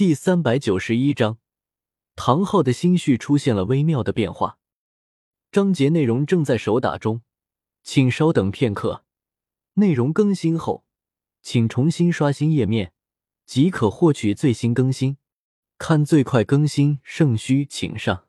第三百九十一章，唐昊的心绪出现了微妙的变化。章节内容正在手打中，请稍等片刻。内容更新后，请重新刷新页面，即可获取最新更新。看最快更新，圣虚请上。